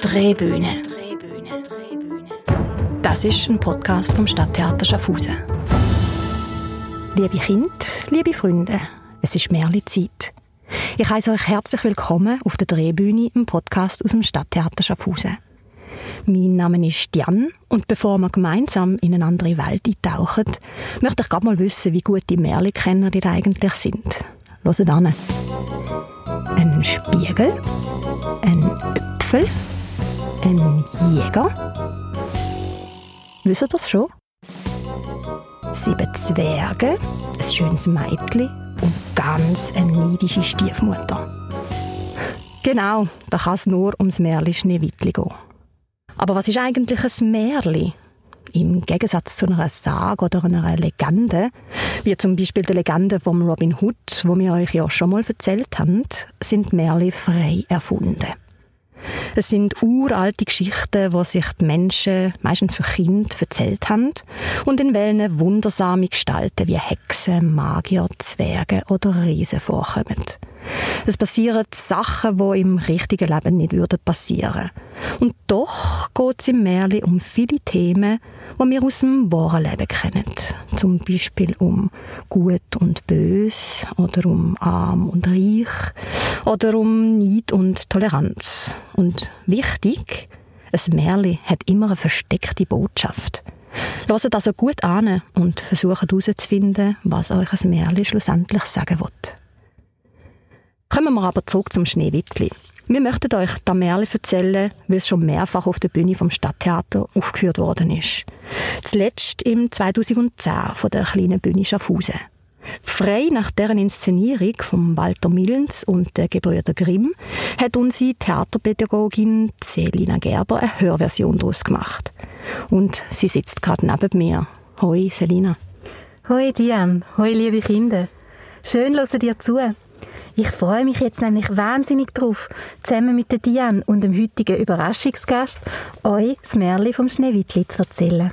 Drehbühne. Das ist ein Podcast vom Stadttheater Schaffhausen. Liebe Kinder, liebe Freunde, es ist Märli-Zeit. Ich heiße euch herzlich willkommen auf der Drehbühne im Podcast aus dem Stadttheater Schaffhausen. Mein Name ist Jan und bevor wir gemeinsam in eine andere Welt eintauchen, möchte ich gerade mal wissen, wie gut die Märli-Kenner ihr eigentlich sind. Hört an. Ein Spiegel, ein Äpfel, ein Jäger. Wisst ihr das schon? Sieben Zwerge, ein schönes Mädchen und ganz eine neidische Stiefmutter. Genau, da kann es nur ums Märli Schneewittli gehen. Aber was ist eigentlich ein Märli? Im Gegensatz zu einer Sage oder einer Legende, wie zum Beispiel die Legende vom Robin Hood, wo wir euch ja schon mal erzählt haben, sind Märli frei erfunden. Es sind uralte Geschichten, wo sich die Menschen, meistens für Kinder, erzählt haben und in welchen wundersame Gestalten wie Hexen, Magier, Zwerge oder Riesen vorkommen. Es passieren Sachen, die im richtigen Leben nicht würden passieren. Und doch geht es im Märchen um viele Themen, die wir aus dem wahren Leben kennen. Zum Beispiel um Gut und Bös oder um Arm und Reich oder um Neid und Toleranz. Und wichtig, ein Märchen hat immer eine versteckte Botschaft. Hört also gut an und versucht herauszufinden, was euch ein Märchen schlussendlich sagen wird. Kommen wir aber zurück zum Schneewittli. Wir möchten euch das Märchen erzählen, weil es schon mehrfach auf der Bühne vom Stadttheater aufgeführt worden ist. Zuletzt im 2010 von der kleinen Bühne Schaffhausen. Frei nach deren Inszenierung von Walter Millens und der Gebrüder Grimm hat unsere Theaterpädagogin Selina Gerber eine Hörversion daraus gemacht. Und sie sitzt gerade neben mir. Hoi, Selina. Hoi, Diane. Hoi, liebe Kinder. Schön, hören dir zu. Ich freue mich jetzt nämlich wahnsinnig drauf, zusammen mit der Diane und dem heutigen Überraschungsgast euch das Märchen vom Schneewittli zu erzählen.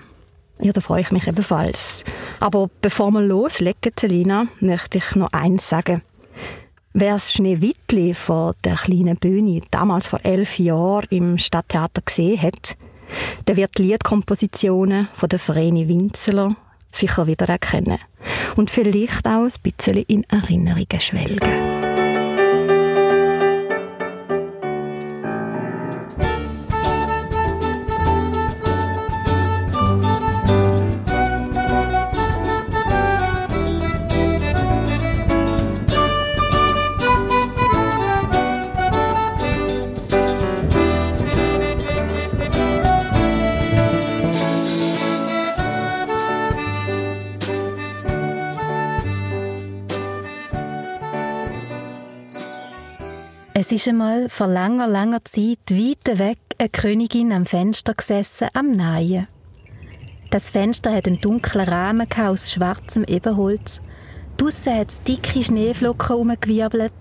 Ja, da freue ich mich ebenfalls. Aber bevor wir loslegen, Selina, möchte ich noch eins sagen. Wer das Schneewittli von der kleinen Bühne damals vor elf Jahren im Stadttheater gesehen hat, der wird die Liedkompositionen von der Vreni Winzeler sicher wieder erkennen und vielleicht auch ein bisschen in Erinnerungen schwelgen. Es ist einmal vor langer, langer Zeit weit weg eine Königin am Fenster gesessen, am Nähen. Das Fenster hat einen dunklen Rahmen aus schwarzem Ebenholz. Draussen hat es dicke Schneeflocken herumgewirbelt.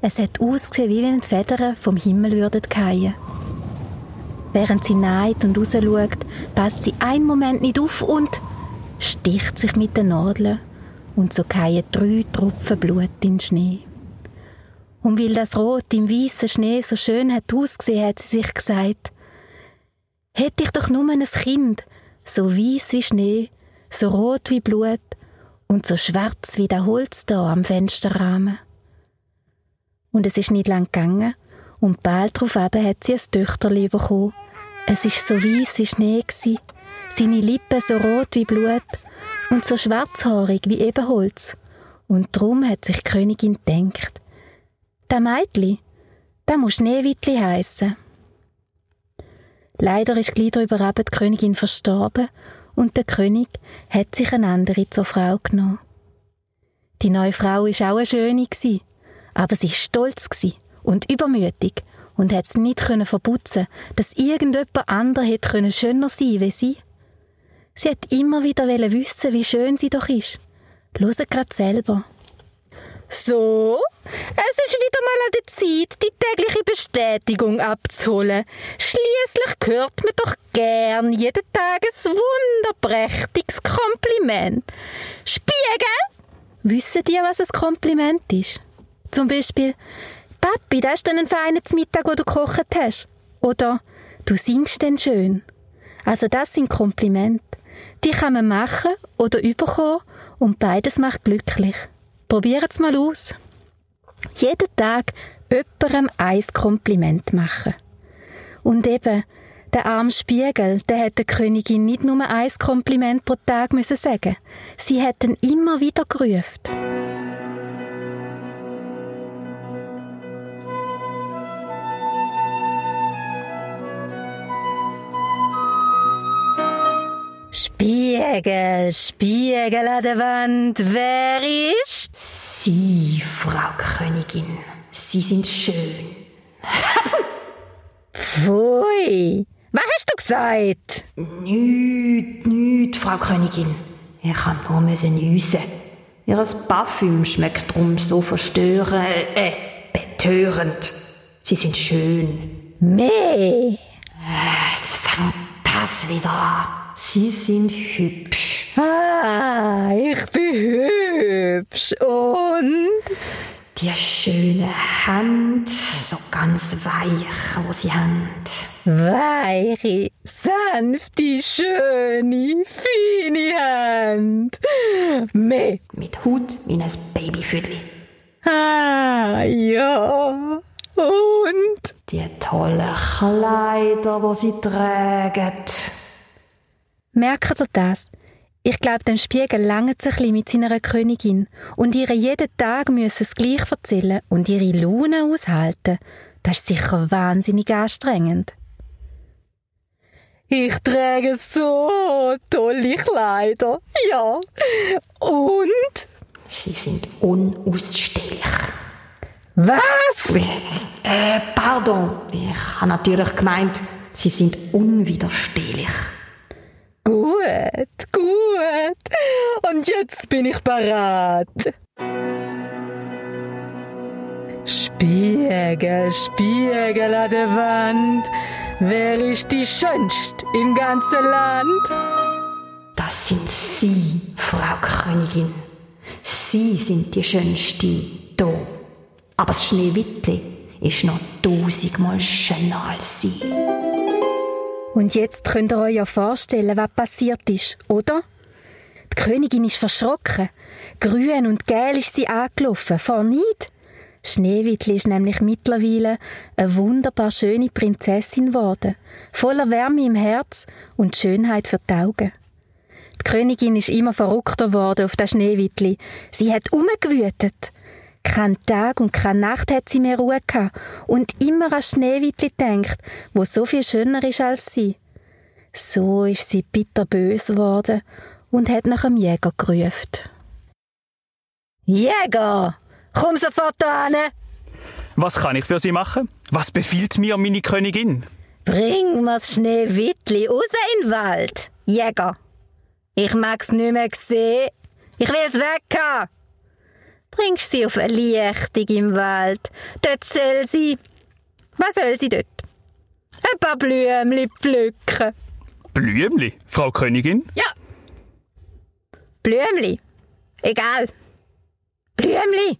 Es hat ausgesehen, wie wenn Federn vom Himmel würden fallen. Während sie näht und rausschaut, passt sie einen Moment nicht auf und sticht sich mit den Nadeln. Und so fallen drei Tropfen Blut in den Schnee. Und weil das Rot im weißen Schnee so schön hat ausgesehen, hat sie sich gesagt, hätte ich doch nur ein Kind, so weiß wie Schnee, so rot wie Blut und so schwarz wie der Holz da am Fensterrahmen. Und es ist nicht lang gegangen und bald darauf eben hat sie ein Töchterli bekommen. Es ist so weiß wie Schnee gsi, seine Lippen so rot wie Blut und so schwarzhaarig wie Ebenholz. Und drum hat sich die Königin gedacht, der Meitli, der muss Schneewittli heißen. Leider ist gleich darüber die Königin verstorben und der König hat sich eine andere zur Frau genommen. Die neue Frau ist auch eine schöne aber sie ist stolz und übermütig und hat es nicht können verputzen, dass irgendjemand können schöner sein wie sie. Sie hat immer wieder wissen, wie schön sie doch ist. Hört grad selber. So, es ist wieder mal an der Zeit, die tägliche Bestätigung abzuholen. Schließlich hört mir doch gern jeden Tag ein wunderprächtiges Kompliment. Spiegel! Wissen ihr, was ein Kompliment ist? Zum Beispiel, Papi, das ist dann ein feiner Mittag, wo du gekocht hast. Oder du singst denn schön. Also das sind Komplimente. Die kann man machen oder überkommen und beides macht glücklich. Probiert's mal aus. Jeden Tag jemandem ein Kompliment machen. Und eben, der arme Spiegel, der hat der Königin nicht nur ein Kompliment pro Tag müssen sagen. Sie hat ihn immer wieder gerufen. Spiegel, Spiegel an der Wand, wer ist? Sie, Frau Königin, Sie sind schön. Pfui, was hast du gesagt? Nüt, nüt, Frau Königin. Ich kann nur müssen nüssen. Ihr Parfüm schmeckt drum so verstörend, äh, betörend. Sie sind schön. Meh. Jetzt fängt das wieder an. Sie sind hübsch. Ah, ich bin hübsch. Und? Die schöne Hand, so ganz weich, wo sie haben. Weiche, sanfte, schöne, feine Hand. Meh. Mit Hut wie ein Babyfüdli. Ah, ja. Und? Die tollen Kleider, wo sie tragen. Merkt ihr das? Ich glaube, dem Spiegel langt ein bisschen mit seiner Königin und ihre jeden Tag müssen es gleich erzählen und ihre Laune aushalten. Das ist sicher wahnsinnig anstrengend. Ich trage so tolle Kleider. Ja. Und? Sie sind unausstehlich. Was? Äh, pardon. Ich habe natürlich gemeint, sie sind unwiderstehlich. Gut, gut. Und jetzt bin ich bereit. Spiegel, Spiegel an der Wand. Wer ist die Schönste im ganzen Land? Das sind Sie, Frau Königin. Sie sind die Schönste hier. Aber das Schneewittli ist noch tausendmal schöner als Sie. Und jetzt könnt ihr euch ja vorstellen, was passiert ist, oder? Die Königin ist verschrocken. Grün und gel ist sie angelaufen, vor Neid. Schneewittli ist nämlich mittlerweile eine wunderbar schöne Prinzessin geworden, voller Wärme im Herz und Schönheit für die Augen. Die Königin ist immer verrückter geworden auf das Schneewittli. Sie hat umgewütet. Kein Tag und keine Nacht hat sie mehr Ruhe gehabt und immer an Schneewittli denkt, wo so viel schöner ist als sie. So ist sie bitterbös geworden und hat nach einem Jäger gerufen. Jäger, komm sofort an. Was kann ich für Sie machen? Was befiehlt mir meine Königin? Bring mir's Schneewittli raus in den Wald. Jäger, ich mag's nicht mehr sehen. Ich will's weg haben. Bringst sie auf eine Lichtung im Wald. Dort soll sie... Was soll sie dort? Ein paar Blümchen pflücken. Blümli, Frau Königin? Ja. Blümli. Egal. Blümli.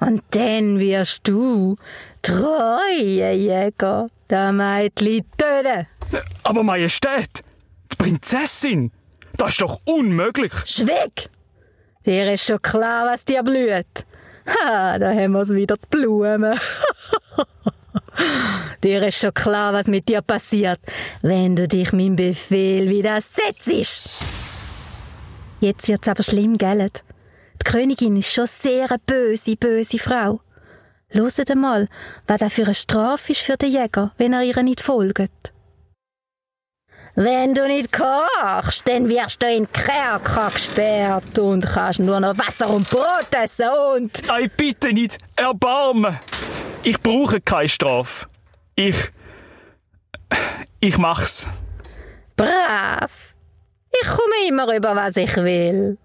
Und dann wirst du, treue Jäger, der Mädchen töten. Aber Majestät, die Prinzessin, das ist doch unmöglich. Schweig! Dir ist schon klar, was dir blüht. Ha, da haben wir's wieder die Blumen. dir ist schon klar, was mit dir passiert, wenn du dich meinem Befehl widersetzt. Jetzt wird's aber schlimm, gell? Die Königin ist schon sehr eine böse, böse Frau. Loset einmal, was das für eine Strafe ist für den Jäger, wenn er ihr nicht folgt. Wenn du nicht kochst, dann wirst du in den Kerker gesperrt und kannst nur noch Wasser und Brot essen und... Ei, bitte nicht, erbarmen. Ich brauche keine Strafe. Ich... Ich mach's. Brav. Ich komme immer über, was ich will.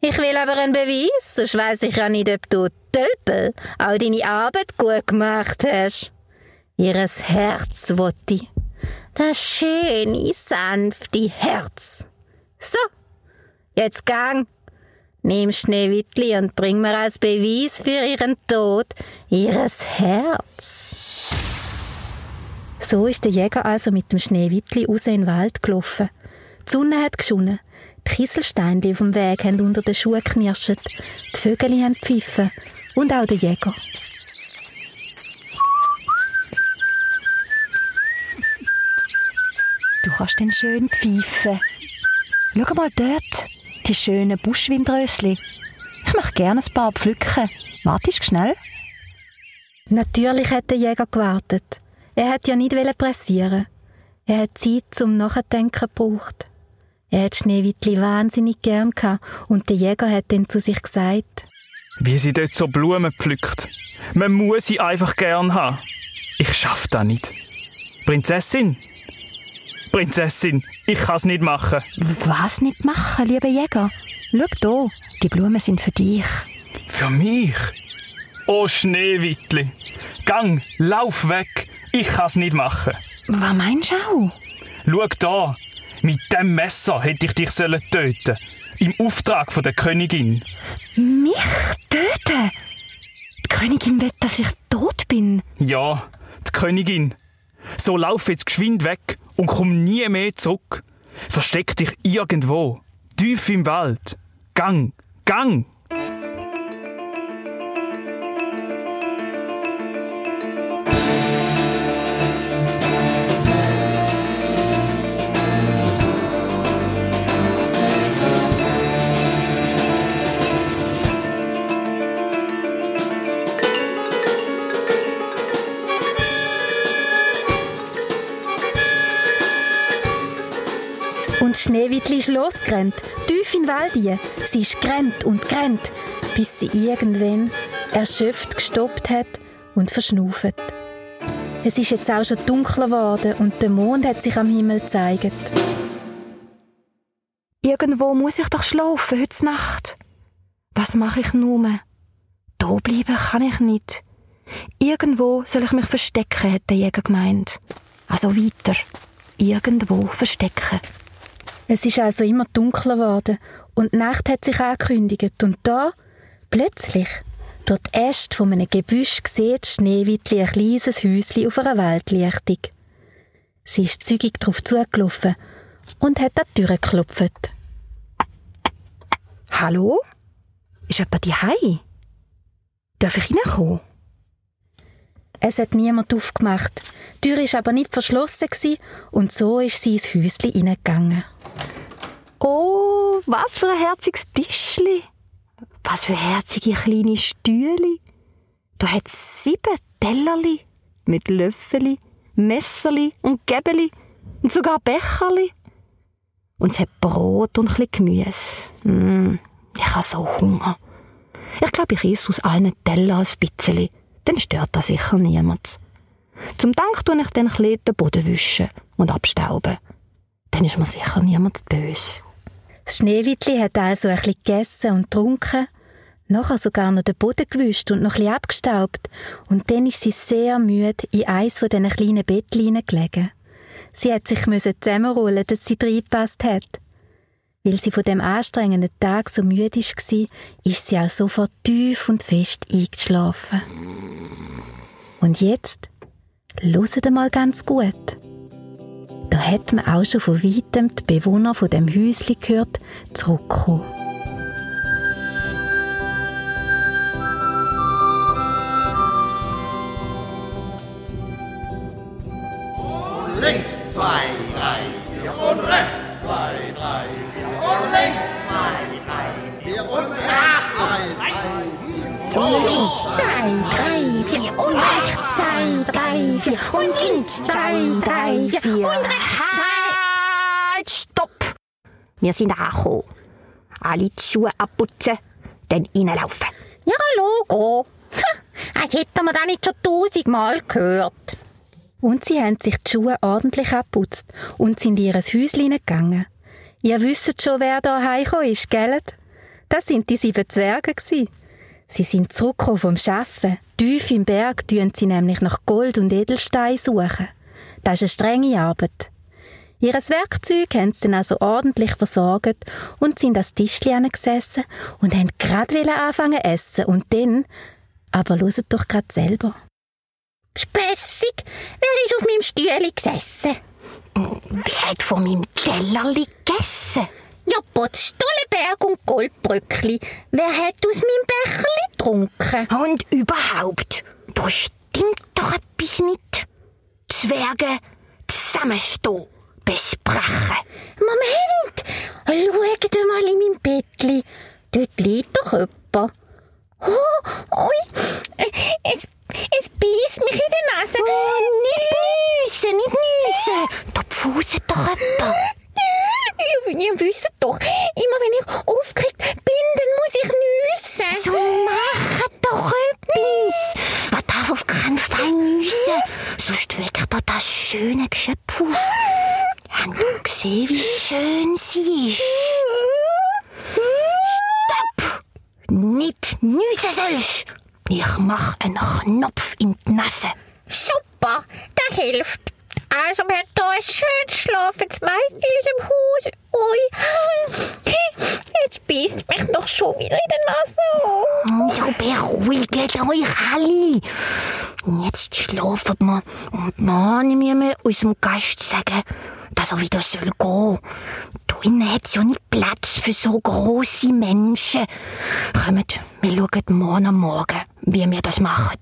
Ich will aber einen Beweis, sonst weiss ich ja nicht, ob du Tölpel auch deine Arbeit gut gemacht hast. Ihres Herz, Wotti. Das schöne, sanfte Herz. So, jetzt gang. Nimm Schneewittli und bring mir als Beweis für ihren Tod ihres Herz. So ist der Jäger also mit dem Schneewittli raus in den Wald gelaufen. Die Sonne hat geschonnen, die Kieselsteine auf dem Weg haben unter den Schuhen knirscht, die Vögel haben gepfiffen und auch der Jäger. Du kannst den schön pfeifen. Schau mal dort, die schönen Buschwindrösli. Ich möchte gerne ein paar pflücken. Wartest schnell? Natürlich hat der Jäger gewartet. Er hat ja nicht pressieren. Er hat Zeit zum Nachdenken gebraucht. Er hat Schneewittli wahnsinnig gern gehabt und der Jäger hat dann zu sich gesagt. Wie sie dort so Blumen pflückt. Man muss sie einfach gern haben. Ich schaff das nicht. Prinzessin? Prinzessin, ich kann's nicht machen. Was nicht machen, lieber Jäger? Schau hier, die Blumen sind für dich. Für mich? Oh Schneewittli, gang, lauf weg. Ich kann's nicht machen. Was meinst du auch? Schau da, mit dem Messer hätte ich dich sollen töten. Im Auftrag von der Königin. Mich töten? Die Königin will, dass ich tot bin. Ja, die Königin. So lauf jetzt geschwind weg und komm nie mehr zurück. Versteck dich irgendwo, tief im Wald. Gang, gang! Und Schneewittli ist losgerannt, tief in den Wald rein. Sie ist gerannt und gerannt, bis sie irgendwann erschöpft gestoppt hat und verschnauft. Es ist jetzt auch schon dunkler geworden und der Mond hat sich am Himmel gezeigt. Irgendwo muss ich doch schlafen heute Nacht. Was mache ich nur? Da bleiben kann ich nicht. Irgendwo soll ich mich verstecken, hat der Jäger gemeint. Also weiter. Irgendwo verstecken. Es ist also immer dunkler geworden und die Nacht hat sich angekündigt und da, plötzlich, durch die Äste von einem Gebüsch sieht Schneewittli ein kleines Häuschen auf einer Waldlichtung. Sie ist zügig darauf zugelaufen und hat an die Tür geklopft. Hallo? Ist jemand daheim? Darf ich reinkommen? Es hat niemand aufgemacht. Die Tür war aber nicht verschlossen und so ist sie ins Häuschen hineingegangen. Oh, was für ein herziges Tischli. Was für herzige kleine Stühle. Da hat es sieben Tellerli mit Löffeli, Messerli und Gäbeli und sogar Becherli. Und es hat Brot und ein Gemüse. Mm, ich habe so Hunger. Ich glaube, ich esse aus allen Tellern ein bisschen. Dann stört das sicher niemand. Zum Dank tue ich ein bisschen den Boden wischen und abstauben. Dann ist mir sicher niemand böse. Das Schneewittli hat also ein bisschen gegessen und getrunken, nachher sogar noch den Boden gewischt und noch ein bisschen abgestaubt und dann ist sie sehr müde in eins von diesen kleinen Bettchen gelegen. Sie hat sich zusammenrollen, dass sie reingepasst hat. Weil sie von dem anstrengenden Tag so müde war, ist sie auch sofort tief und fest eingeschlafen. Und jetzt, hört mal ganz gut. Da hat man auch schon von weitem die Bewohner von dem Häuschen gehört, zurückkommen. links zwei, Und links zwei, drei, vier und rechts zwei, drei, vier und links zwei, drei, vier und rechts zwei. Halt, stopp! Wir sind angekommen. Alle die Schuhe abputzen, dann reinlaufen. Ja, Logo. Als hätten wir das nicht schon tausendmal gehört. Und sie haben sich die Schuhe ordentlich abputzt und sind in ihr Häuschen gegangen. Ihr wisst schon, wer da heimgekommen ist, gell? Das sind die sieben Zwerge gsi. Sie sind zurückgekommen vom Schaffen. Tief im Berg tun sie nämlich nach Gold und Edelstein suchen. Das ist eine strenge Arbeit. Ihres Werkzeug haben sie dann also ordentlich versorgt und sind das Tischchen gesessen und haben gerade anfangen essen und dann, aber loset doch grad selber. Spässig, wer ist auf meinem Stühle gesessen? Wer hat von meinem Tellerli gegessen? Ja, Potz, Stollenberg und Goldbrückli. Wer hat aus meinem Becherli getrunken? Und überhaupt, da stimmt doch etwas nicht. Zwerge zusammenstehen, besprechen. Moment, schaut mal in mein Bettli. Dort liegt doch jemand. Oh, ui, es, es beißt mich in die Nase. Oh, nicht nüssen, nicht nüssen. Da pfuset doch jemand. Ihr, ihr wisst doch, immer wenn ich aufgeregt bin, dann muss ich nüssen. So mach doch etwas. Er darf auf keinen Fall nüssen, sonst weckt er das schöne Geschöpf auf. Habt ihr gesehen, wie schön sie ist? Stopp! Nicht nüssen sollst. Ich mach einen Knopf in die Nase. Super, das hilft. Also, wir haben hier ein schönes schlafendes Mädchen in unserem Haus. Ui, jetzt beißt mich doch schon wieder in die Nase. So beruhigt euch alle. Und jetzt schlafen wir und mahnen wir mal unserem Gast sagen, dass er wieder soll gehen. Da innen hat's ja nicht Platz für so grosse Menschen. Kommt, wir schauen morgen am Morgen, wie wir das machen.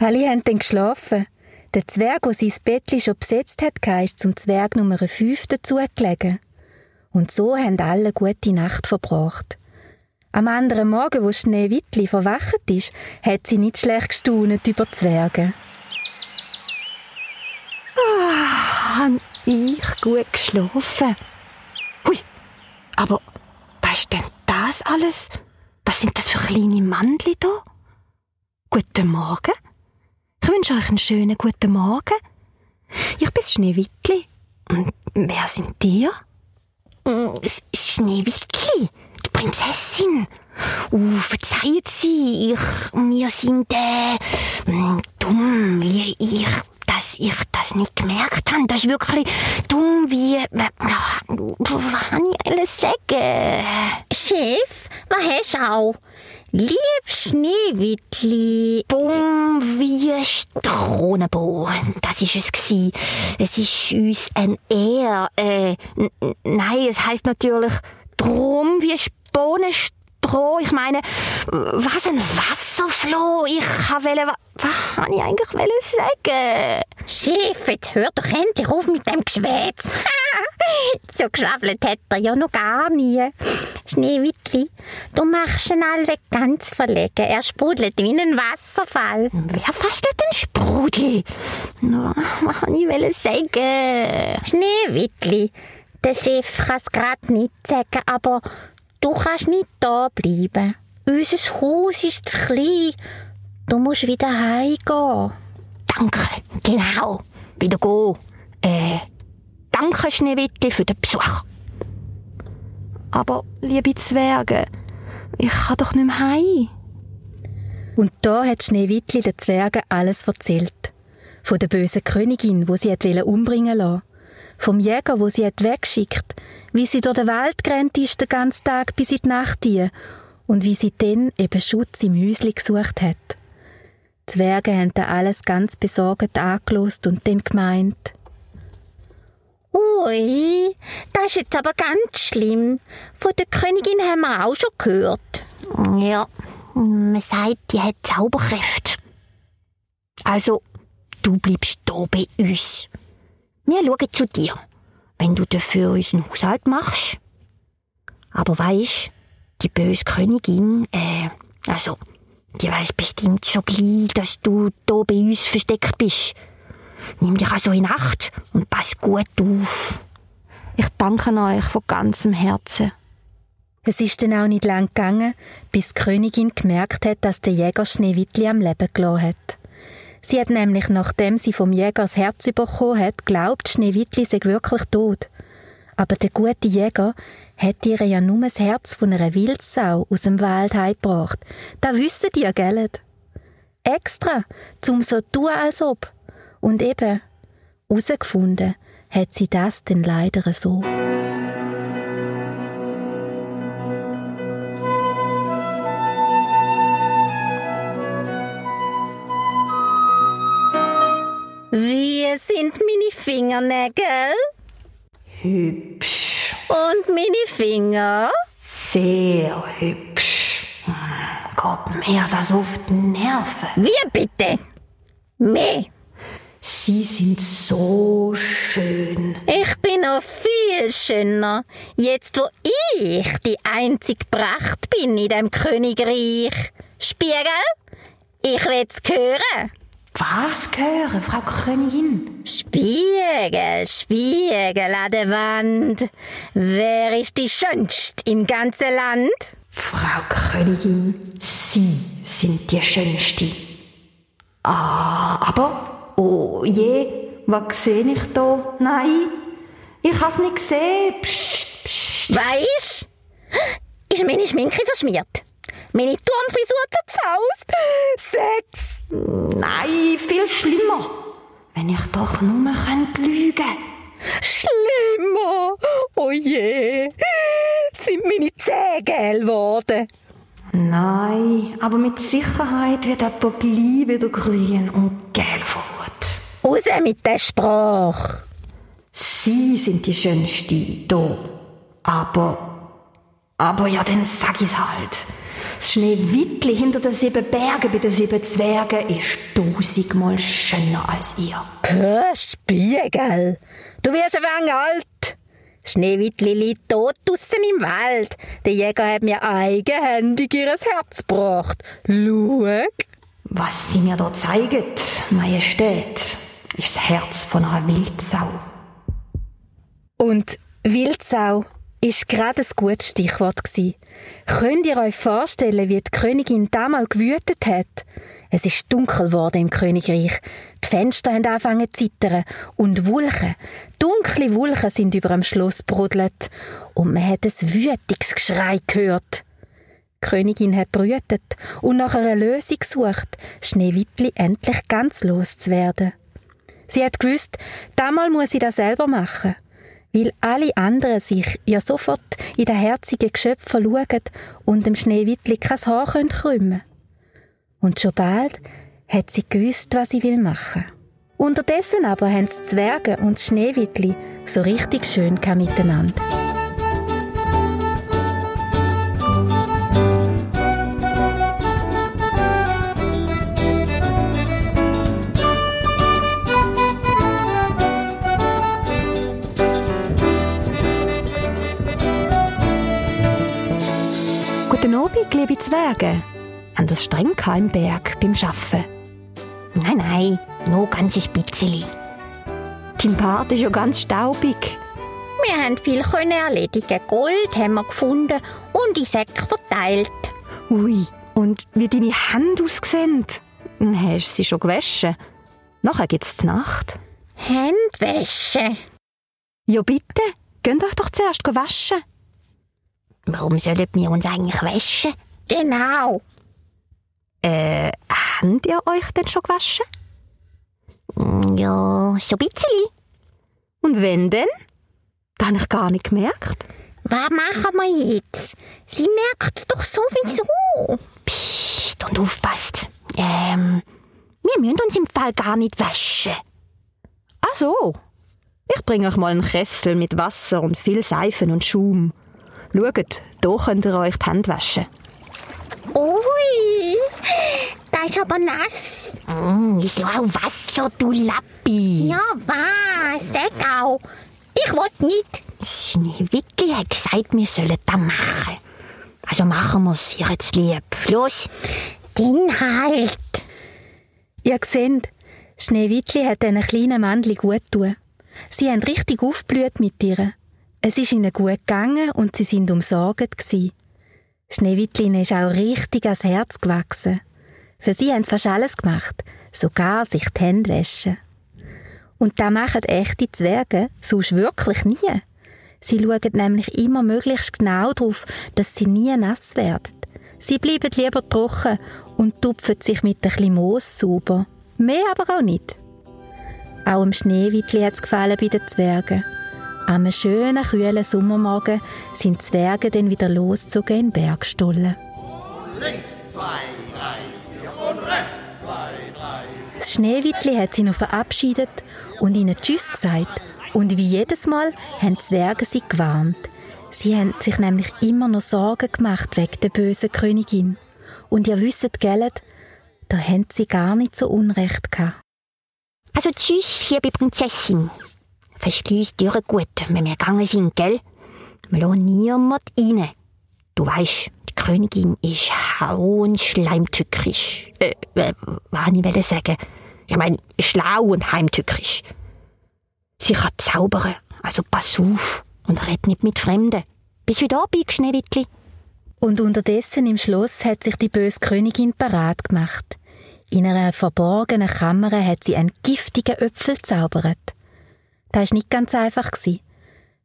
Alle haben dann geschlafen. Der Zwerg, der sein Bettli schon besetzt hat, ist zum Zwerg Nummer 5 dazugelegen. Und so haben alle gute Nacht verbracht. Am anderen Morgen, wo Schneewittli verwacht ist, hat sie nicht schlecht gestaunet über Zwerge. Han ich gut geschlafen? Hui, aber was ist denn das alles? Was sind das für kleine Mandli da? Guten Morgen. Ich wünsche euch einen schönen guten Morgen. Ich bin Schneewittli. Und wer sind ihr? Mm, Schneewittli, die Prinzessin. Uh, verzeiht Sie, ich, wir sind, äh, mm, dumm, wie ich, dass ich das nicht gemerkt habe. Das ist wirklich dumm, wie, äh, was kann ich alles sagen? Chef, was hast du auch? Lieb Schneewittli. Bumm wie Stronenbo. Das ist es gsi. Es ist uns ein Er. Äh, nein, es heißt natürlich drum wie Bohnenstroh. Ich meine, was ein Wasserfloh. Ich wollte, was kann ich eigentlich sagen? Chef, jetzt hör doch endlich auf mit dem Geschwätz. so geschwafelt hat er ja noch gar nie. Schneewittli, du machst ihn alle ganz verlegen. Er sprudelt wie ein Wasserfall. Wer fasst denn Sprudel? Na, Was kann ich sagen? Schneewittli, der Chef kann es gerade nicht sagen, aber du kannst nicht da bleiben. Unser Haus ist zu klein. Du musst wieder heimgehen. Danke, genau. Wieder gehen. Äh, danke, Schneewittli, für den Besuch. Aber, liebe Zwerge, ich kann doch nicht mehr heim. Und da hat Schneewittli den Zwergen alles erzählt. Von der bösen Königin, wo sie hat umbringen lassen. Vom Jäger, wo sie hat weggeschickt. Wie sie durch den Wald gerannt ist den ganzen Tag bis in die Nacht hin. Und wie sie dann eben Schutz im Häusli gesucht hat. Die Zwerge haben da alles ganz besorgt angelost und dann gemeint. Ui, das ist jetzt aber ganz schlimm. Von der Königin haben wir auch schon gehört. Ja, man sagt, die hat Zauberkräfte. Also, du bleibst da bei uns. Wir schauen zu dir, wenn du dafür unseren Haushalt machst. Aber weisst, die böse Königin, äh, also, die weiß bestimmt schon gleich, dass du da bei uns versteckt bist. Nimm dich also in Acht und pass gut auf. Ich danke euch von ganzem Herzen. Es ist dann auch nicht lang gegangen, bis die Königin gemerkt hat, dass der Jäger Schneewittli am Leben gelassen hat. Sie hat nämlich, nachdem sie vom Jäger das Herz bekommen hat, glaubt, Schneewittli sei wirklich tot. Aber der gute Jäger hat ihr ja nur das Herz von einer Wildsau aus dem Wald heimgebracht. Da wissen die ja, gell? Extra, zum so tun, als ob. Und eben, herausgefunden hat sie das denn leider so. Wie sind meine Fingernägel? Hübsch. Und meine Finger? Sehr hübsch. Geht mir das auf die Nerven. Wie bitte? Mehr. Sie sind so schön. Ich bin noch viel schöner, jetzt wo ich die einzige Pracht bin in dem Königreich. Spiegel, ich will's hören. Was hören, Frau Königin? Spiegel, Spiegel an der Wand. Wer ist die schönste im ganzen Land? Frau Königin, Sie sind die Schönste. Ah, aber, oh je, was sehe ich da? Nein, ich hab's nicht gesehen. Psst, psst. Weisst? Ist meine Schminke verschmiert? Meine Turmfrisur zerzaust? Sex! Nein, viel schlimmer. Wenn ich doch nur könnte lügen. Schlimmer! Oh je! Sind meine Zähne gelb geworden? Nein, aber mit Sicherheit wird jemand gleich wieder grün und gelb vor. Raus mit der Sprache! Sie sind die Schönste hier. Aber, aber ja, dann sag ich's halt. Das Schneewittli hinter den sieben Bergen bei den sieben Zwergen ist tausendmal schöner als ihr. Hör, Spiegel! Du wirst ein wenig alt! Schneewittli liegt tot draussen im Wald. Der Jäger hat mir eigenhändig ihr Herz gebracht. Schau! Was sie mir da zeigen, Majestät, ist das Herz von einer Wildsau. Und Wildsau ist gerade ein gutes Stichwort gsi. Könnt ihr euch vorstellen, wie die Königin damals gewütet hat? Es ist dunkel geworden im Königreich. Die Fenster haben angefangen zu zittern und Wulchen, dunkle Wulchen sind über dem Schloss brodelt und man hat ein wütiges Geschrei gehört. Die Königin hat brütet und nach einer Lösung gesucht, Schneewittli endlich ganz loszuwerden. Sie hat gewusst, damals muss sie das selber machen weil alle anderen sich ja sofort in den herzigen Geschöpf schauen und dem Schneewittli kein Haar krümmen können. Und schon bald hat sie gewusst, was sie will machen. Unterdessen aber haben die Zwerge und das Schneewittli so richtig schön miteinander. Liebe Zwerge. Haben das streng im Berg beim Schaffen? Nein, nein, nur ganz ein bisschen. Dein Bart ist ja ganz staubig. Wir haben viel können erledigen. Gold haben wir gefunden und in Säcke verteilt. Ui, und wie deine Hände aussehen? Hast du sie schon gewaschen? Nachher gibt's die Nacht. Handwäsche. Ja bitte, geht euch doch zuerst waschen. Warum sollen wir uns eigentlich waschen? Genau. Äh, habt ihr euch denn schon gewaschen? Ja, so ein bisschen. Und wenn denn? Das habe ich gar nicht gemerkt. Was machen wir jetzt? Sie merkt doch sowieso. Psst, und aufpasst. Ähm, wir müssen uns im Fall gar nicht waschen. Ach so. Ich bringe euch mal einen Kessel mit Wasser und viel Seifen und Schaum. Schaut, hier könnt ihr euch die Hände waschen. Ui, das ist aber nass. Mm, ist ja auch Wasser, du Lappi. Ja, was? Sag auch. Ich will nicht. Schneewittli hat gesagt, wir sollen das machen. Also machen wir's ihr jetzt lieb. Los. Den halt. Ihr seht, Schneewittli hat diesen kleinen Männchen gut tun. Sie haben richtig aufblüht mit ihr. Es ist ihnen gut gegangen und sie sind umsorgt gsi. Schneewittli ist auch richtig ans Herz gewachsen. Für sie haben sie fast alles gemacht, sogar sich die Hände waschen. Und da machen echte Zwerge sonst wirklich nie. Sie schauen nämlich immer möglichst genau darauf, dass sie nie nass werden. Sie bleiben lieber trocken und tupfen sich mit ein bisschen Moos sauber. Mehr aber auch nicht. Auch im Schneewittli hat es gefallen bei den Zwergen. Am schönen, kühlen Sommermorgen sind Zwerge dann wieder losgezogen in Bergstollen. Links zwei, drei, vier und rechts zwei, drei, Das Schneewittli hat sie noch verabschiedet und ihnen Tschüss gesagt. Und wie jedes Mal haben die Zwerge sie gewarnt. Sie haben sich nämlich immer noch Sorgen gemacht wegen der bösen Königin. Und ihr wisst, gell, da haben sie gar nicht so Unrecht gehabt. Also tschüss, liebe Prinzessin. Verschließ Türe gut, wenn wir gegangen sind, gell? Wir lassen niemand rein. Du weißt, die Königin ist hau und schleimtückisch. Äh, äh, was wollte ich sagen? Ich meine, schlau und heimtückisch. Sie kann zaubern, also pass auf und red nicht mit Fremden. Bis wieder abbiegst, Schneewittli. Und unterdessen im Schloss hat sich die böse Königin parat gemacht. In einer verborgenen Kammer hat sie einen giftigen Öpfel zaubert. Das war nicht ganz einfach.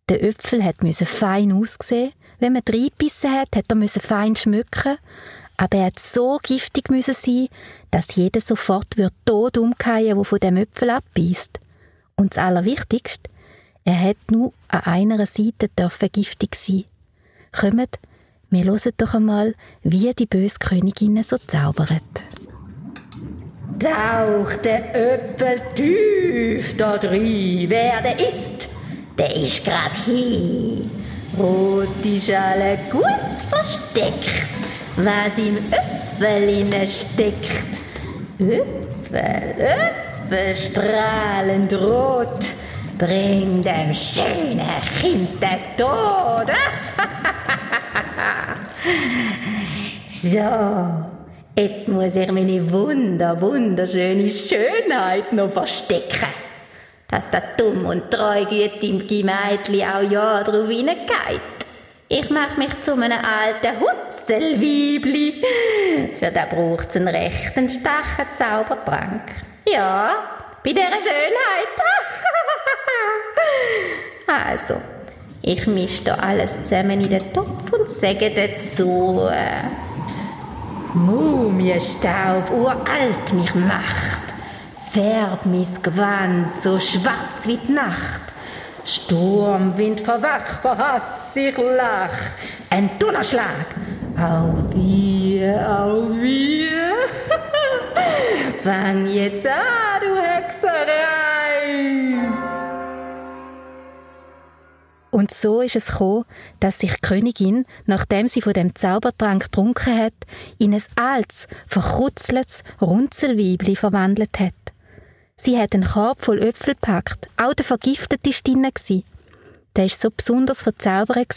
Der Öpfel hat fein aussehen. Wenn man reingebissen hat, hat er fein schmücken. Aber er hat so giftig sein, dass jeder sofort wird tot umkehren, der von dem Öpfel abbeißt. Und das Allerwichtigste, er hat nur an einer Seite dürfen giftig sein. Kommt, wir hören doch einmal, wie die böse Königin so zaubert. Tauch der Öpfel tief dort rein. Wer der ist, der ist grad hier. Rot ist alle gut versteckt, was im Öpfel inne steckt. Öpfel, Öpfel strahlend rot, bringt dem schönen Kind der Tod. so. Jetzt muss ich meine wunder, wunderschöne Schönheit noch verstecken. Dass der dumm und treugütige Mädchen auch ja drauf hineingeht. Ich mach mich zu einem alten Hutzelweibli. Für den braucht's einen rechten starken Zaubertrank. Ja, bei dieser Schönheit. also, ich misch da alles zusammen in den Topf und sage dazu... Äh, Mumienstaub uralt mich macht, färbt mis Gewand so schwarz wie die Nacht. Sturmwind verwach, verhass ich lach, ein Donnerschlag, au wir, au wir. Fang jetzt an, du Hexerei! Und so ist es gekommen, dass sich die Königin, nachdem sie von dem Zaubertrank getrunken hat, in ein altes, verkutzeltes Runzelweibli verwandelt hat. Sie hat einen Korb voll Äpfel gepackt, auch der vergiftete war drin. Der war so besonders verzaubert,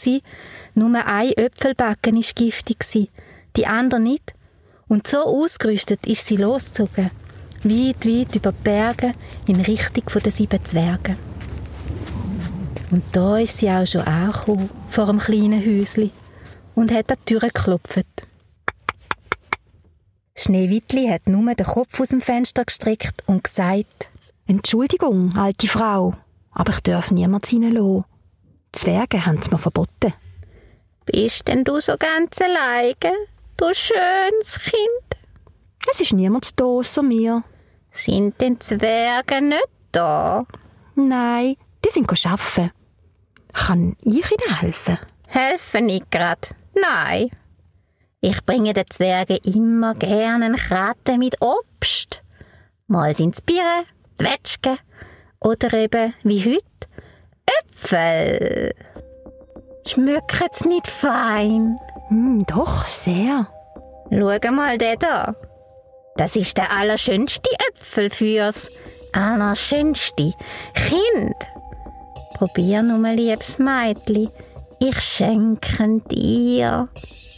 nur ein Äpfelbacken war giftig, die andere nicht. Und so ausgerüstet ist sie losgezogen, weit, weit über die Berge in Richtung der sieben Zwerge. Und da ist sie auch schon angekommen, vor einem kleinen Häuschen, und hat an die Tür geklopft. Schneewittli hat nur den Kopf aus dem Fenster gestreckt und gesagt, Entschuldigung, alte Frau, aber ich darf niemand hineinlassen. Die Zwerge haben es mir verboten. Bist denn du so ganz alleine, du schönes Kind? Es ist niemand da außer mir. Sind denn Zwerge nicht da? Nein, die sind arbeiten. Kann ich Ihnen helfen? Helfen nicht grad. Nein. Ich bringe den Zwergen immer gerne einen Kratten mit Obst. Mal sind's Bieren, Zwetschgen oder eben, wie heute, Äpfel. Schmeckt's nicht fein? Mm, doch, sehr. Schau mal den da. Das ist der allerschönste Äpfel fürs allerschönste Kind. Probier nur, liebes Mädchen. Ich schenke dir.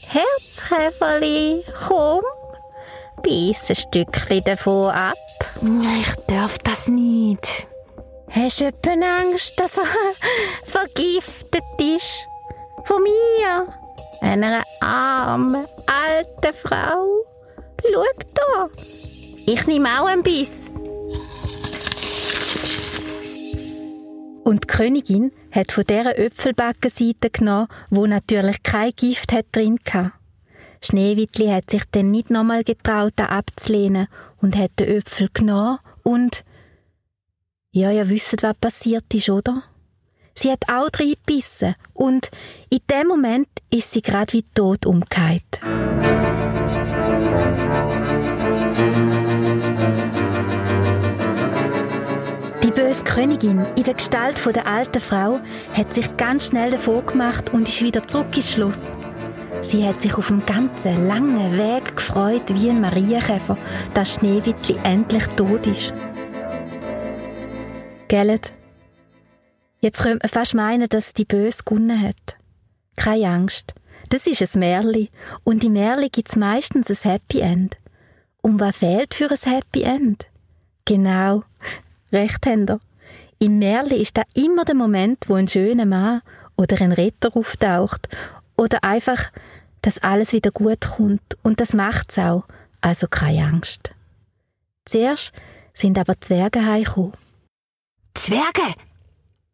Herzkäferli, komm. Beiß ein Stückchen davon ab. Ich darf das nicht. Hast du Angst, dass er vergiftet ist? Von mir, einer armen, alten Frau. Schau da. Ich nehme auch ein Biss. Und die Königin hat von dieser Äpfelbackenseite genommen, wo natürlich kein Gift hat drin hatte. Schneewittli hat sich dann nicht nochmal getraut, da abzulehnen und hat den Äpfel genommen und ja, ihr wisst, was passiert ist, oder? Sie hat auch reingebissen und in dem Moment ist sie gerade wie tot umgekehrt. Böse Königin in der Gestalt der alten Frau hat sich ganz schnell davon gemacht und ist wieder zurück ins Schloss. Sie hat sich auf dem ganzen langen Weg gefreut wie ein Marienkäfer, dass Schneewittli endlich tot ist. Gellet? Jetzt könnte man fast meinen, dass die Böse gewonnen hat. Keine Angst. Das ist ein Märli. Und im Märli gibt es meistens ein Happy End. Und was fehlt für ein Happy End? Genau. Recht habt ihr. Im Märli ist da immer der Moment, wo ein schöner Mann oder ein Retter auftaucht. Oder einfach, dass alles wieder gut kommt. Und das macht's auch. Also keine Angst. Zuerst sind aber Zwerge heimgekommen. Zwerge!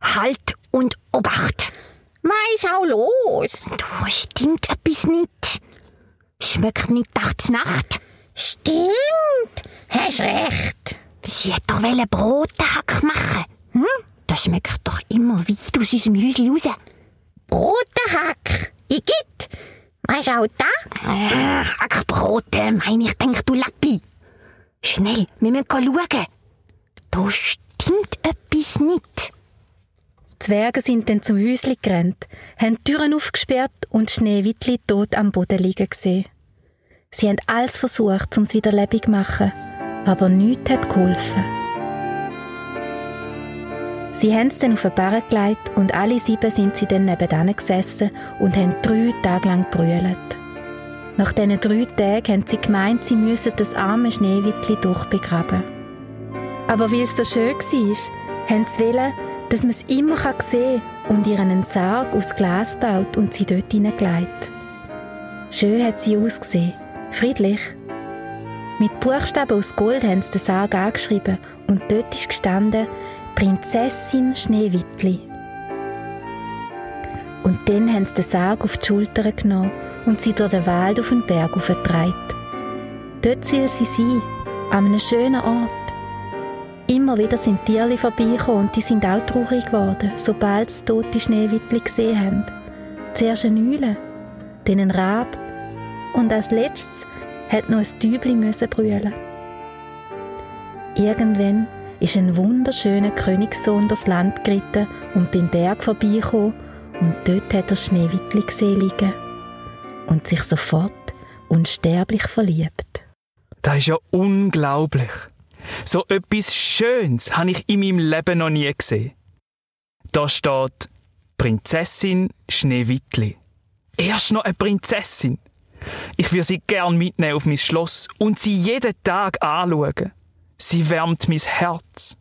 Halt und Obacht! Mei, schau los. Da stimmt etwas nicht. Schmeckt nicht nachts Nacht. Stimmt. Hast recht. Sie hat doch wollen Brotehack machen. Hm? Das schmeckt doch immer weit aus unserem Häuschen raus. Brotenhack. Igitt. Mei, schau da. Äh, Hackbrote, meine ich, denk du Lappi. Schnell, wir müssen schauen. Da stimmt etwas nicht. Die Zwerge sind dann zum Häusli gerannt, haben die Türen aufgesperrt und Schneewittli tot am Boden liegen gesehen. Sie haben alles versucht, um es wieder lebendig zu machen, aber nichts hat geholfen. Sie haben es dann auf den Barren gelegt und alle sieben sind sie dann nebenan gesessen und haben drei Tage lang brüllt. Nach diesen drei Tagen haben sie gemeint, sie müssen das arme Schneewittli durchbegraben. Aber weil es so schön war, haben sie wollen, dass man es immer sehen kann und ihr einen Sarg aus Glas baut und sie dort hineingelegt. Schön hat sie ausgesehen, friedlich. Mit Buchstaben aus Gold haben sie den Sarg angeschrieben und dort ist gestanden Prinzessin Schneewittli. Und dann haben sie den Sarg auf die Schultern genommen und sie durch den Wald auf den Berg aufgetragen. Dort soll sie sein, an einem schönen Ort. Immer wieder sind Tierli vorbeigekommen und die sind auch traurig geworden, sobald sie tote Schneewittli gesehen haben. Zuerst ein Eule, dann ein Rab und als letztes hat noch ein Täubli müssen brüllen. Irgendwann ist ein wunderschöner Königssohn durchs Land geritten und beim Berg vorbeigekommen und dort hat er Schneewittli gesehen liegen und sich sofort unsterblich verliebt. Das ist ja unglaublich. So etwas Schönes habe ich in meinem Leben noch nie gesehen. Da steht Prinzessin Schneewittli. Erst noch eine Prinzessin. Ich würde sie gern mitnehmen auf mein Schloss und sie jeden Tag anschauen. Sie wärmt mein Herz.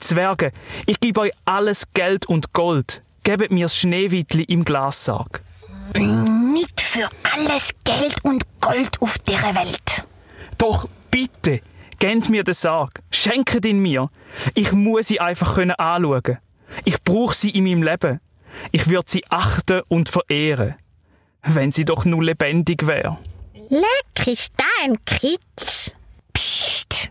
Zwerge, ich gebe euch alles Geld und Gold. Gebt mir das Schneewittli im Glassarg. Nicht für alles Geld und Gold auf dieser Welt. Doch bitte, gebt mir den Sarg. Schenkt ihn mir. Ich muss sie einfach können anschauen. Ich brauche sie in meinem Leben. Ich würde sie achten und verehren. Wenn sie doch nur lebendig wäre. Leck, ist da ein Kitsch. Psst.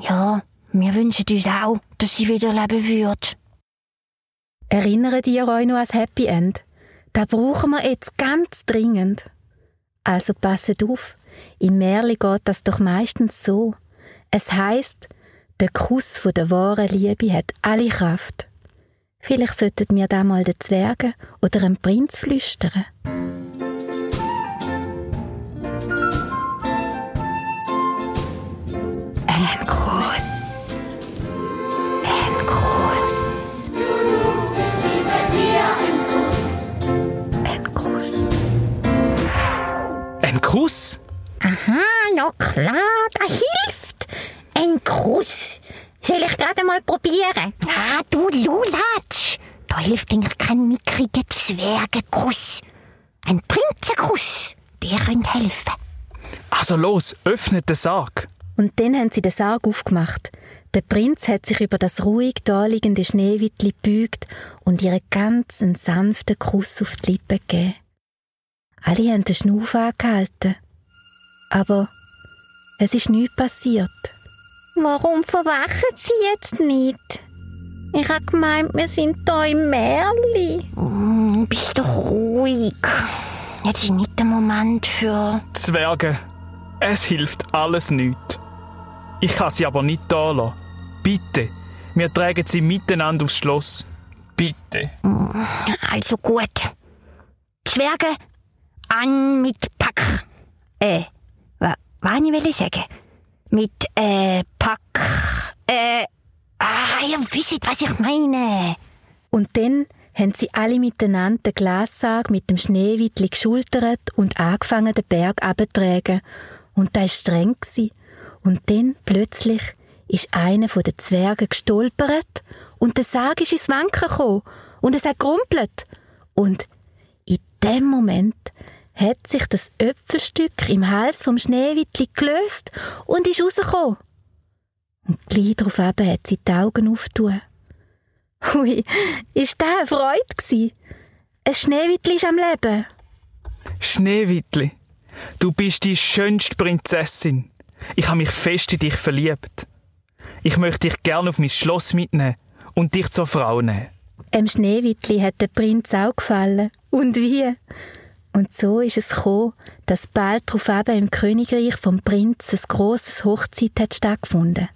Ja, wir wünschen uns auch, dass sie wieder leben wird. Erinnert ihr euch noch ans Happy End? Da brauchen wir jetzt ganz dringend. Also passet auf, im Märli geht das doch meistens so. Es heißt, der Kuss von der wahren Liebe hat alle Kraft. Vielleicht sollten wir da mal den Zwergen oder einem Prinz flüstern. Ein Kuss. Ein Kuss. Ein Kuss. Ein Kuss? Aha, ja klar, das hilft. Ein Kuss. Soll ich gerade mal probieren? Ah, du Lulatsch. Da hilft eigentlich kein mickriger Zwergenkuss. Ein Prinzenkuss. Der könnte helfen. Also los, öffnet den Sarg. Und dann haben sie den Sarg aufgemacht. Der Prinz hat sich über das ruhig daliegende Schneewittli gebeugt und ihr ganz einen sanften Kuss auf die Lippen gegeben. Alle haben den Schnuff angehalten. Aber es ist nichts passiert. Warum verwachen Sie jetzt nicht? Ich hab gemeint, wir sind da im Märli. Mm, bist doch ruhig. Jetzt ist nicht der Moment für... Zwerge, es hilft alles nicht. Ich kann sie aber nicht da lassen. Bitte, Wir tragen sie miteinander aufs Schloss. Bitte. Also gut. Die Zwerge an mit Pack. Äh, wa, was will ich sagen? Mit, äh, Pack, äh, ah, ihr wisst, was ich meine. Und dann haben sie alle miteinander den Glassarg mit dem Schneewittli geschultert und angefangen, den Berg abzutragen. Und da war streng. Gewesen. Und dann, plötzlich, ist einer von den Zwergen gestolpert und der Sarg ist ins Wanken gekommen und es hat gerumpelt. Und in dem Moment hat sich das Äpfelstück im Hals vom Schneewittli gelöst und ist rausgekommen. Und gleich darauf hat sie die Augen aufgetan. Hui, ist das eine Freude gewesen? Ein Schneewittli ist am Leben. Schneewittli, du bist die schönste Prinzessin. Ich habe mich fest in dich verliebt. Ich möchte dich gern auf mein Schloss mitnehmen und dich zur Frau nehmen. Em Schneewittli hat der Prinz auch gefallen. Und wie? Und so ist es gekommen, dass bald darauf eben im Königreich vom Prinz ein grosses Hochzeit hat stattgefunden.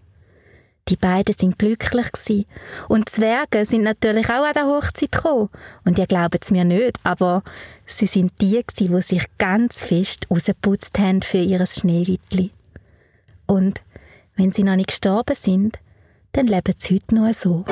Die beiden sind glücklich gsi und Zwerge sind natürlich auch an der Hochzeit gekommen. Und ihr glaubt es mir nicht, aber sie sind die gsi, wo sich ganz fest rausgeputzt haben für ihres Schneewittli. Und wenn sie noch nicht gestorben sind, dann leben sie heute noch so.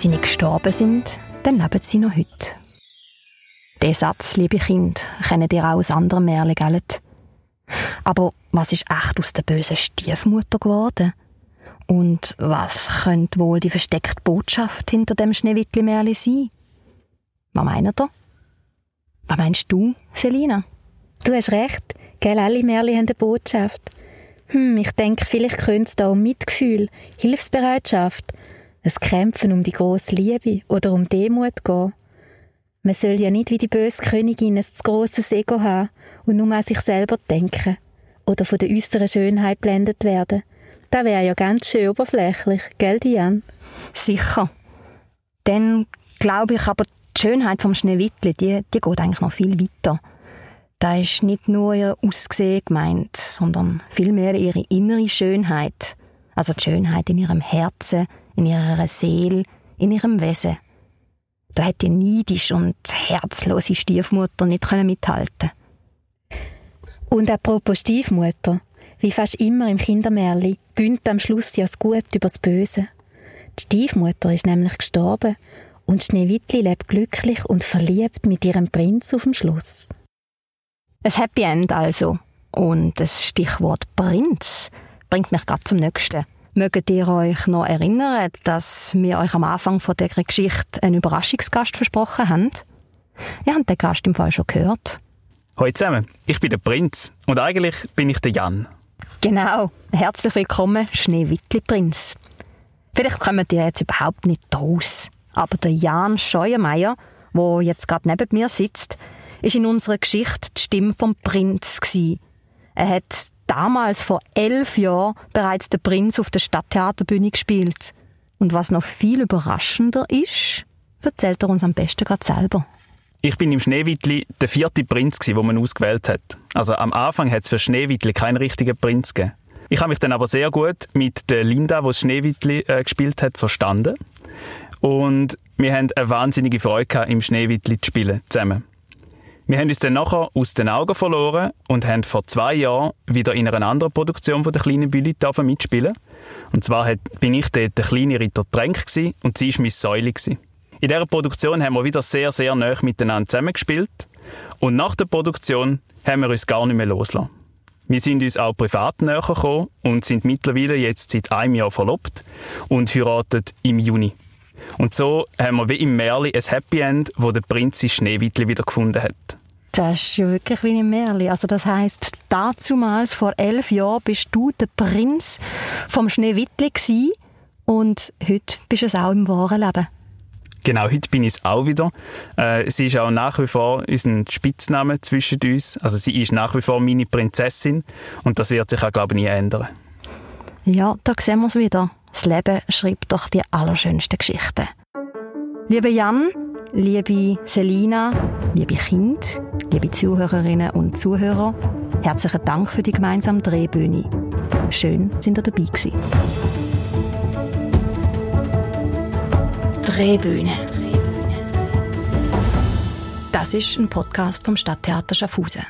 Sie nicht gestorben sind, dann leben sie noch heute. Den Satz, liebe Kind, kennt ihr auch aus anderen Märchen, gell? Aber was ist echt aus der bösen Stiefmutter geworden? Und was könnte wohl die versteckte Botschaft hinter dem Schneewittli-Märchen sein? Was meint ihr? Was meinst du, Selina? Du hast recht, gell, alle Märchen haben eine Botschaft. Hm, ich denke, vielleicht könnte es da um Mitgefühl, Hilfsbereitschaft, ein Kämpfen um die grosse Liebe oder um Demut gehen. Man soll ja nicht wie die böse Königin ein zu grosses Ego haben und nur an sich selber denken oder von der äußeren Schönheit blendet werden. Das wäre ja ganz schön oberflächlich, gell, Diane? Sicher. Dann glaube ich aber, die Schönheit vom Schneewittli, die, die geht eigentlich noch viel weiter. Da ist nicht nur ihr Aussehen gemeint, sondern vielmehr ihre innere Schönheit. Also die Schönheit in ihrem Herzen, in ihrer Seele, in ihrem Wesen. Da hätte die neidische und herzlose Stiefmutter nicht können mithalten Und apropos Stiefmutter, wie fast immer im Kindermärli, gönnt am Schluss ja das Gut über das Böse. Die Stiefmutter ist nämlich gestorben und Schneewittli lebt glücklich und verliebt mit ihrem Prinz auf dem Schloss. Ein Happy End also. Und das Stichwort Prinz bringt mich gerade zum nächsten. Mögt ihr euch noch erinnern, dass wir euch am Anfang von der Geschichte einen Überraschungsgast versprochen haben? Ihr habt den Gast im Fall schon gehört. Hallo zusammen, ich bin der Prinz und eigentlich bin ich der Jan. Genau. Herzlich willkommen, Schneewittli-Prinz. Vielleicht kommen die jetzt überhaupt nicht raus. Aber der Jan Scheuermeier, wo jetzt gerade neben mir sitzt, ist in unserer Geschichte die Stimme vom Prinz gsi. Er hat damals vor elf Jahren bereits den Prinz auf der Stadttheaterbühne gespielt. Und was noch viel überraschender ist, erzählt er uns am besten gerade selber. Ich bin im Schneewittli der vierte Prinz, den man ausgewählt hat. Also am Anfang hat es für Schneewittli keinen richtigen Prinz gegeben. Ich habe mich dann aber sehr gut mit der Linda, die Schneewittli äh, gespielt hat, verstanden. Und wir haben eine wahnsinnige Freude gehabt, im Schneewittli zu spielen, zusammen. Wir haben uns dann nachher aus den Augen verloren und haben vor zwei Jahren wieder in einer anderen Produktion von der kleinen Bühne mitspielen. Und zwar hat, bin ich dort der kleine Ritter Tränk und sie war Miss Säule. In dieser Produktion haben wir wieder sehr, sehr nah miteinander zusammengespielt. Und nach der Produktion haben wir uns gar nicht mehr losgelassen. Wir sind uns auch privat näher gekommen und sind mittlerweile jetzt seit einem Jahr verlobt und heiraten im Juni. Und so haben wir wie im Märli ein Happy End, wo der Prinz sein Schneewittli wieder gefunden hat. Das ist ja wirklich wie im Märli. Also das heisst, dazumals vor elf Jahren bist du der Prinz vom Schneewittli gsi und heute bist du es auch im wahren Leben. Genau, heute bin ich es auch wieder. Äh, sie ist auch nach wie vor unser Spitzname zwischen uns. Also sie ist nach wie vor meine Prinzessin und das wird sich auch, glaube ich, nie ändern. Ja, da sehen wir es wieder. Das Leben schreibt doch die allerschönsten Geschichten. Lieber Jan, liebe Selina, liebe Kind, liebe Zuhörerinnen und Zuhörer, herzlichen Dank für die gemeinsame Drehbühne. Schön, sind ihr dabei gewesen. Drehbühne. Das ist ein Podcast vom Stadttheater Schaffhausen.